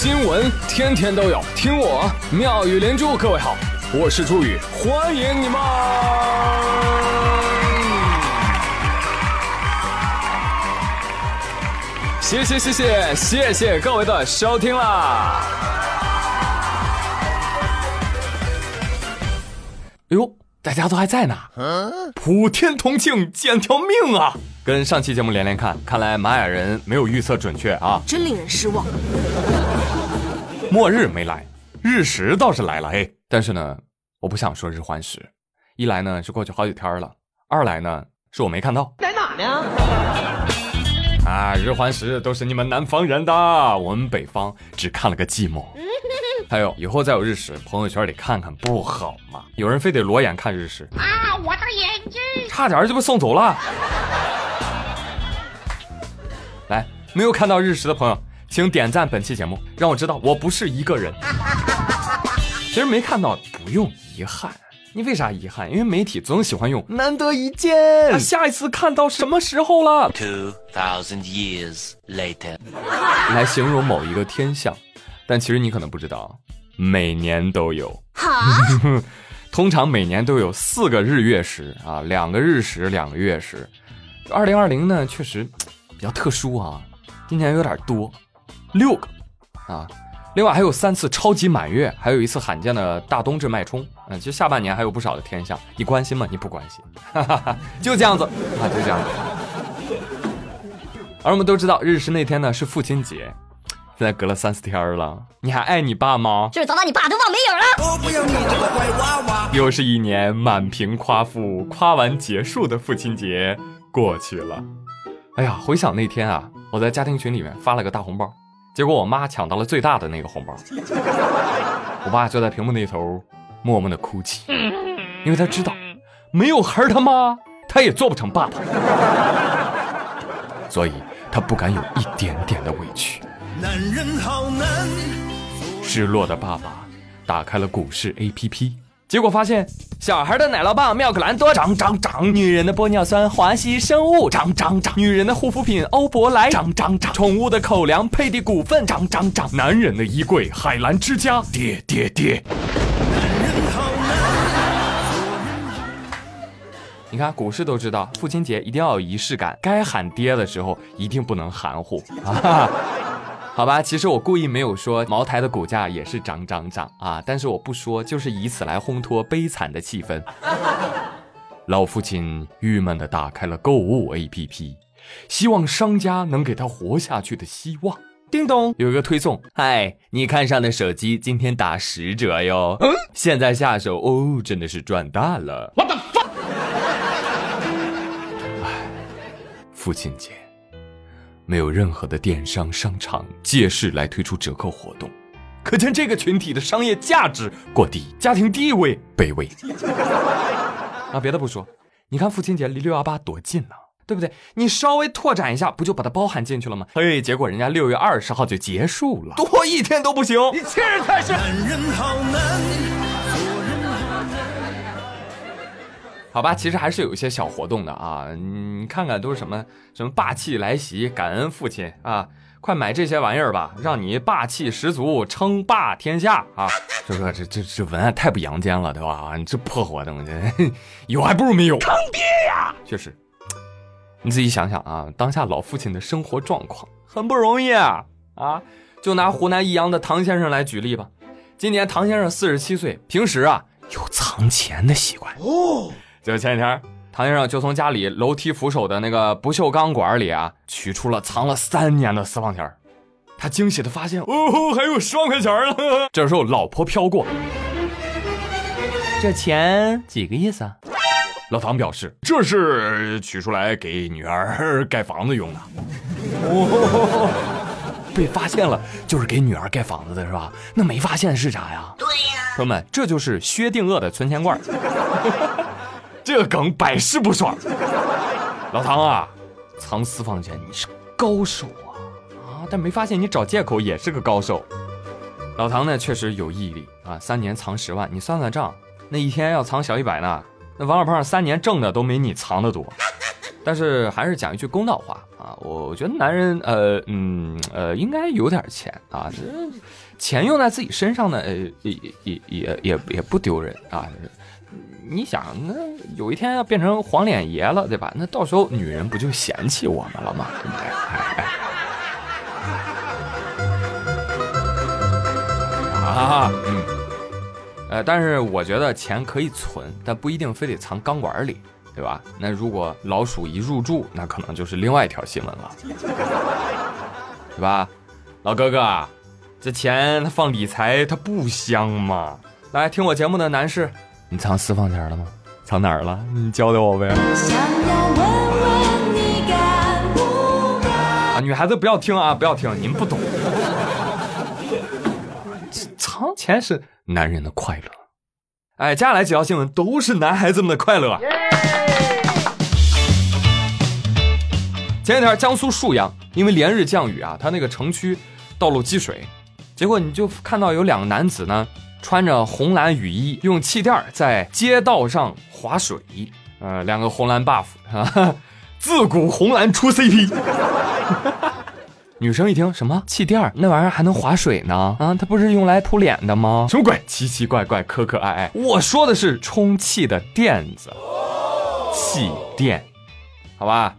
新闻天天都有，听我妙语连珠。各位好，我是朱宇，欢迎你们！谢谢谢谢谢谢各位的收听啦！哎呦，大家都还在呢，普天同庆，捡条命啊！跟上期节目连连看，看来玛雅人没有预测准确啊，真令人失望。末日没来，日食倒是来了嘿。但是呢，我不想说日环食，一来呢是过去好几天了，二来呢是我没看到。在哪呢？啊，日环食都是你们南方人的，我们北方只看了个寂寞。还有以后再有日食，朋友圈里看看不好吗？有人非得裸眼看日食啊，我的眼睛差点就被送走了。没有看到日食的朋友，请点赞本期节目，让我知道我不是一个人。其实没看到不用遗憾，你为啥遗憾？因为媒体总喜欢用“难得一见”，下一次看到什么时候了？Two thousand years later，来形容某一个天象，但其实你可能不知道，每年都有。哈，通常每年都有四个日月食啊，两个日食，两个月食。二零二零呢，确实。比较特殊啊，今年有点多，六个啊，另外还有三次超级满月，还有一次罕见的大冬至脉冲。嗯，其实下半年还有不少的天象，你关心吗？你不关心，哈哈哈，就这样子啊，就这样子。而我们都知道，日食那天呢是父亲节，现在隔了三四天了，你还爱你爸吗？就是早把你爸都忘没影了。我不要你这个坏娃娃。又是一年满屏夸父，夸完结束的父亲节过去了。哎呀，回想那天啊，我在家庭群里面发了个大红包，结果我妈抢到了最大的那个红包，我爸就在屏幕那头默默的哭泣，因为他知道没有孩他妈他也做不成爸爸，所以他不敢有一点点的委屈。男人好难。失落的爸爸打开了股市 APP。结果发现，小孩的奶酪棒妙可蓝多涨涨涨，女人的玻尿酸华西生物涨涨涨，女人的护肤品欧珀莱涨涨涨，宠物的口粮佩蒂股份涨涨涨，男人的衣柜海澜之家。跌跌跌。你看股市都知道，父亲节一定要有仪式感，该喊爹的时候一定不能含糊。啊。好吧，其实我故意没有说茅台的股价也是涨涨涨啊，但是我不说，就是以此来烘托悲惨的气氛。老父亲郁闷地打开了购物 APP，希望商家能给他活下去的希望。叮咚，有一个推送，嗨，你看上的手机今天打十折哟，嗯，现在下手哦，真的是赚大了。我的妈！哎，父亲节。没有任何的电商商场借势来推出折扣活动，可见这个群体的商业价值过低，家庭地位卑微。啊，别的不说，你看父亲节离六幺八多近呢，对不对？你稍微拓展一下，不就把它包含进去了吗？嘿，结果人家六月二十号就结束了，多一天都不行。你欺人太甚！好吧，其实还是有一些小活动的啊，你看看都是什么什么霸气来袭，感恩父亲啊，快买这些玩意儿吧，让你霸气十足，称霸天下啊！就 说这这这文案太不阳间了，对吧？你这破活动，有还不如没有。坑爹呀！确实，你自己想想啊，当下老父亲的生活状况很不容易啊啊！就拿湖南益阳的唐先生来举例吧，今年唐先生四十七岁，平时啊有藏钱的习惯哦。就前几天，唐先生就从家里楼梯扶手的那个不锈钢管里啊，取出了藏了三年的私房钱他惊喜的发现，哦，还有十万块钱呢。这时候，老婆飘过，这钱几个意思啊？老唐表示，这是取出来给女儿盖房子用的。哦，被发现了，就是给女儿盖房子的是吧？那没发现是啥呀？对呀，朋友们，这就是薛定谔的存钱罐。这梗百试不爽，老唐啊，藏私房钱你是高手啊啊！但没发现你找借口也是个高手。老唐呢确实有毅力啊，三年藏十万，你算算账，那一天要藏小一百呢。那王小胖三年挣的都没你藏的多。但是还是讲一句公道话啊，我我觉得男人呃嗯呃应该有点钱啊，这钱用在自己身上呢，呃也也也也也不丢人啊。你想，那有一天要变成黄脸爷了，对吧？那到时候女人不就嫌弃我们了吗？对不对？哎哎，啊，嗯，呃，但是我觉得钱可以存，但不一定非得藏钢管里，对吧？那如果老鼠一入住，那可能就是另外一条新闻了，对吧？老哥哥，这钱它放理财它不香吗？来听我节目的男士。你藏私房钱了吗？藏哪儿了？你教教我呗。啊，女孩子不要听啊，不要听，你们不懂。藏钱是男人的快乐。哎，接下来几条新闻都是男孩子们的快乐。前几天江苏沭阳因为连日降雨啊，它那个城区道路积水，结果你就看到有两个男子呢。穿着红蓝雨衣，用气垫在街道上划水，呃，两个红蓝 buff 啊，自古红蓝出 CP。女生一听什么气垫那玩意儿还能划水呢？啊，它不是用来扑脸的吗？什么鬼？奇奇怪怪，可可爱爱。我说的是充气的垫子，气垫，好吧？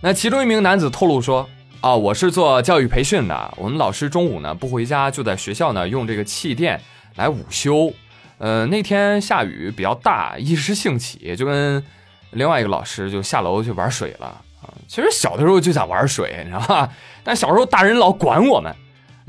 那其中一名男子透露说，啊，我是做教育培训的，我们老师中午呢不回家，就在学校呢用这个气垫。来午休，呃，那天下雨比较大，一时兴起就跟另外一个老师就下楼去玩水了啊。其实小的时候就想玩水，你知道吧？但小时候大人老管我们，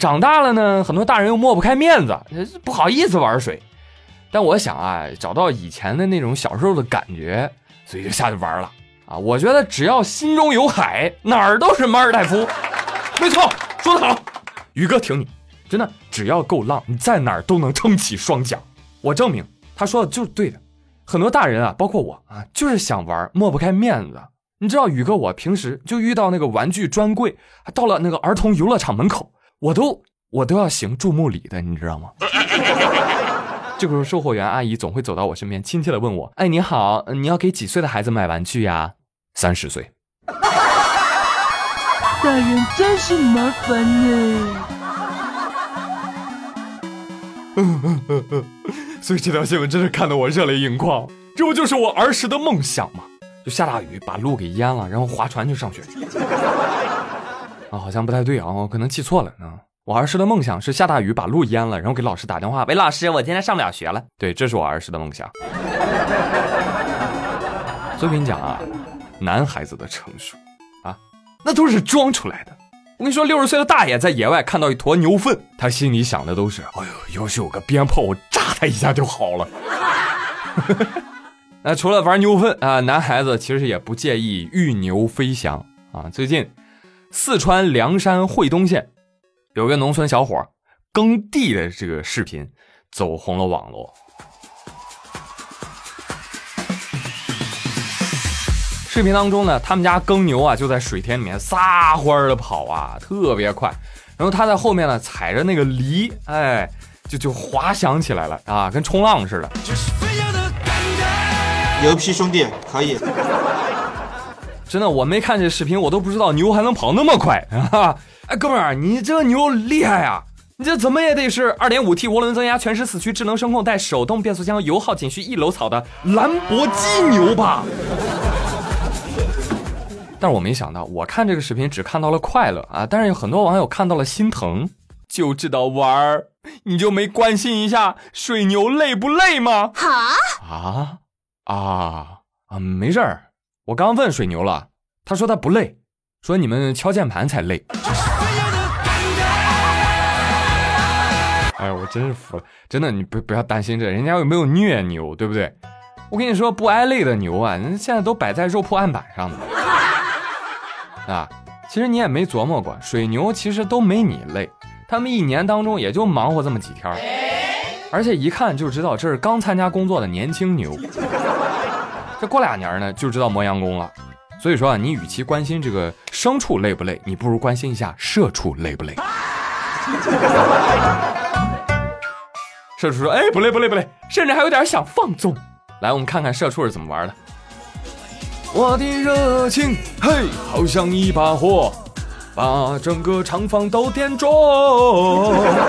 长大了呢，很多大人又抹不开面子，不好意思玩水。但我想啊，找到以前的那种小时候的感觉，所以就下去玩了啊。我觉得只要心中有海，哪儿都是马尔代夫。没错，说得好，宇哥挺你。真的，只要够浪，你在哪儿都能撑起双桨。我证明他说的就是对的。很多大人啊，包括我啊，就是想玩，抹不开面子。你知道宇哥，我平时就遇到那个玩具专柜，到了那个儿童游乐场门口，我都我都要行注目礼的，你知道吗？这个时候，售货员阿姨总会走到我身边，亲切的问我：“哎，你好，你要给几岁的孩子买玩具呀？”三十岁。大人真是麻烦呢。所以这条新闻真是看得我热泪盈眶，这不就是我儿时的梦想吗？就下大雨把路给淹了，然后划船去上学。啊，好像不太对啊，我可能记错了啊。我儿时的梦想是下大雨把路淹了，然后给老师打电话，喂，老师，我今天上不了学了。对，这是我儿时的梦想。所以跟你讲啊，男孩子的成熟啊，那都是装出来的。我跟你说，六十岁的大爷在野外看到一坨牛粪，他心里想的都是：哎呦，要是有个鞭炮，我炸他一下就好了。那除了玩牛粪啊，男孩子其实也不介意御牛飞翔啊。最近，四川凉山会东县有个农村小伙耕地的这个视频走红了网络。视频当中呢，他们家耕牛啊，就在水田里面撒欢儿的跑啊，特别快。然后他在后面呢，踩着那个犁，哎，就就滑翔起来了啊，跟冲浪似的。牛批兄弟，可以。真的，我没看这视频，我都不知道牛还能跑那么快啊！哎，哥们儿，你这牛厉害啊！你这怎么也得是 2.5T 涡轮增压、全时四驱、智能声控、带手动变速箱、油耗仅需一楼草的兰博基牛吧？但是我没想到，我看这个视频只看到了快乐啊！但是有很多网友看到了心疼，就知道玩儿，你就没关心一下水牛累不累吗？哈啊啊啊！没事儿，我刚问水牛了，他说他不累，说你们敲键盘才累。哎呀，我真是服了，真的，你不不要担心这，人家有没有虐牛，对不对？我跟你说，不挨累的牛啊，人现在都摆在肉铺案板上的。啊，其实你也没琢磨过，水牛其实都没你累，他们一年当中也就忙活这么几天，而且一看就知道这是刚参加工作的年轻牛，这过俩年呢就知道磨洋工了。所以说啊，你与其关心这个牲畜累不累，你不如关心一下社畜累不累。社畜说：“哎，不累不累不累，甚至还有点想放纵。”来，我们看看社畜是怎么玩的。我的热情，嘿，好像一把火，把整个厂房都点着。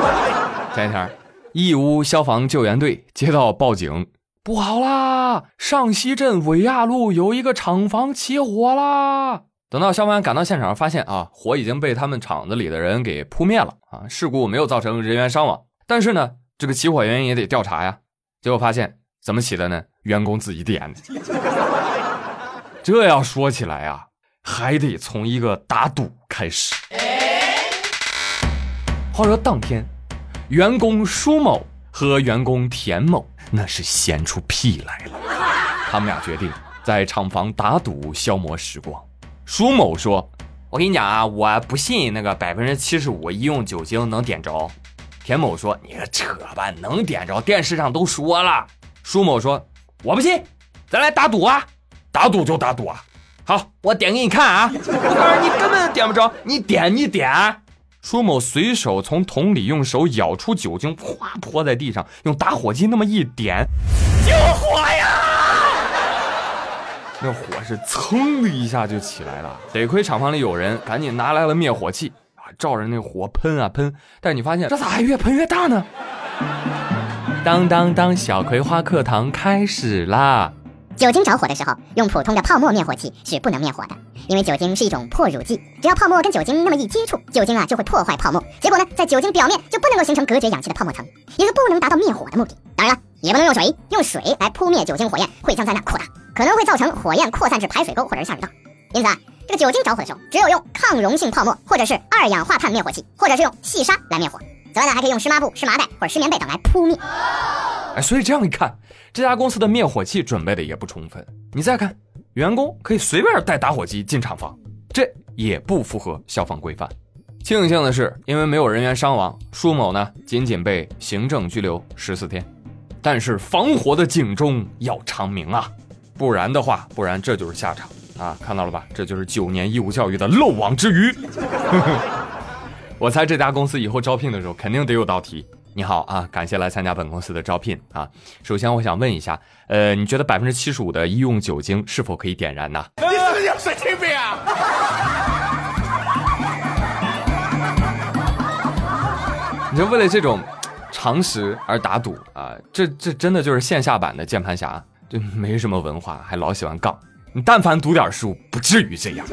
前一天，义乌消防救援队接到报警，不好啦，上西镇伟亚路有一个厂房起火啦。等到消防员赶到现场，发现啊，火已经被他们厂子里的人给扑灭了啊，事故没有造成人员伤亡。但是呢，这个起火原因也得调查呀。结果发现怎么起的呢？员工自己点的。这要说起来啊，还得从一个打赌开始。话说当天，员工舒某和员工田某那是闲出屁来了，他们俩决定在厂房打赌消磨时光。舒某说：“我跟你讲啊，我不信那个百分之七十五医用酒精能点着。”田某说：“你个扯吧，能点着，电视上都说了。”舒某说：“我不信，咱来打赌啊！”打赌就打赌啊！好，我点给你看啊！我告诉你，根本点不着。你点，你点。舒某随手从桶里用手舀出酒精，哗泼在地上，用打火机那么一点，救火呀！那火是噌的一下就起来了。得亏厂房里有人，赶紧拿来了灭火器啊，照着那火喷啊喷。但是你发现这咋还越喷越大呢？当当当，小葵花课堂开始啦！酒精着火的时候，用普通的泡沫灭火器是不能灭火的，因为酒精是一种破乳剂，只要泡沫跟酒精那么一接触，酒精啊就会破坏泡沫，结果呢，在酒精表面就不能够形成隔绝氧气的泡沫层，也就不能达到灭火的目的。当然了，也不能用水，用水来扑灭酒精火焰会将灾难扩大，可能会造成火焰扩散至排水沟或者是下水道。因此啊，这个酒精着火的时候，只有用抗溶性泡沫或者是二氧化碳灭火器，或者是用细沙来灭火。此外呢，还可以用湿抹布、湿麻袋或者湿棉被等来扑灭。哎，所以这样一看。这家公司的灭火器准备的也不充分。你再看，员工可以随便带打火机进厂房，这也不符合消防规范。庆幸的是，因为没有人员伤亡，舒某呢仅仅被行政拘留十四天。但是防火的警钟要长鸣啊，不然的话，不然这就是下场啊！看到了吧？这就是九年义务教育的漏网之鱼。我猜这家公司以后招聘的时候肯定得有道题。你好啊，感谢来参加本公司的招聘啊。首先，我想问一下，呃，你觉得百分之七十五的医用酒精是否可以点燃呢？你是不是有神经病啊？你就为了这种常识而打赌啊？这这真的就是线下版的键盘侠，就没什么文化，还老喜欢杠。你但凡读点书，不至于这样。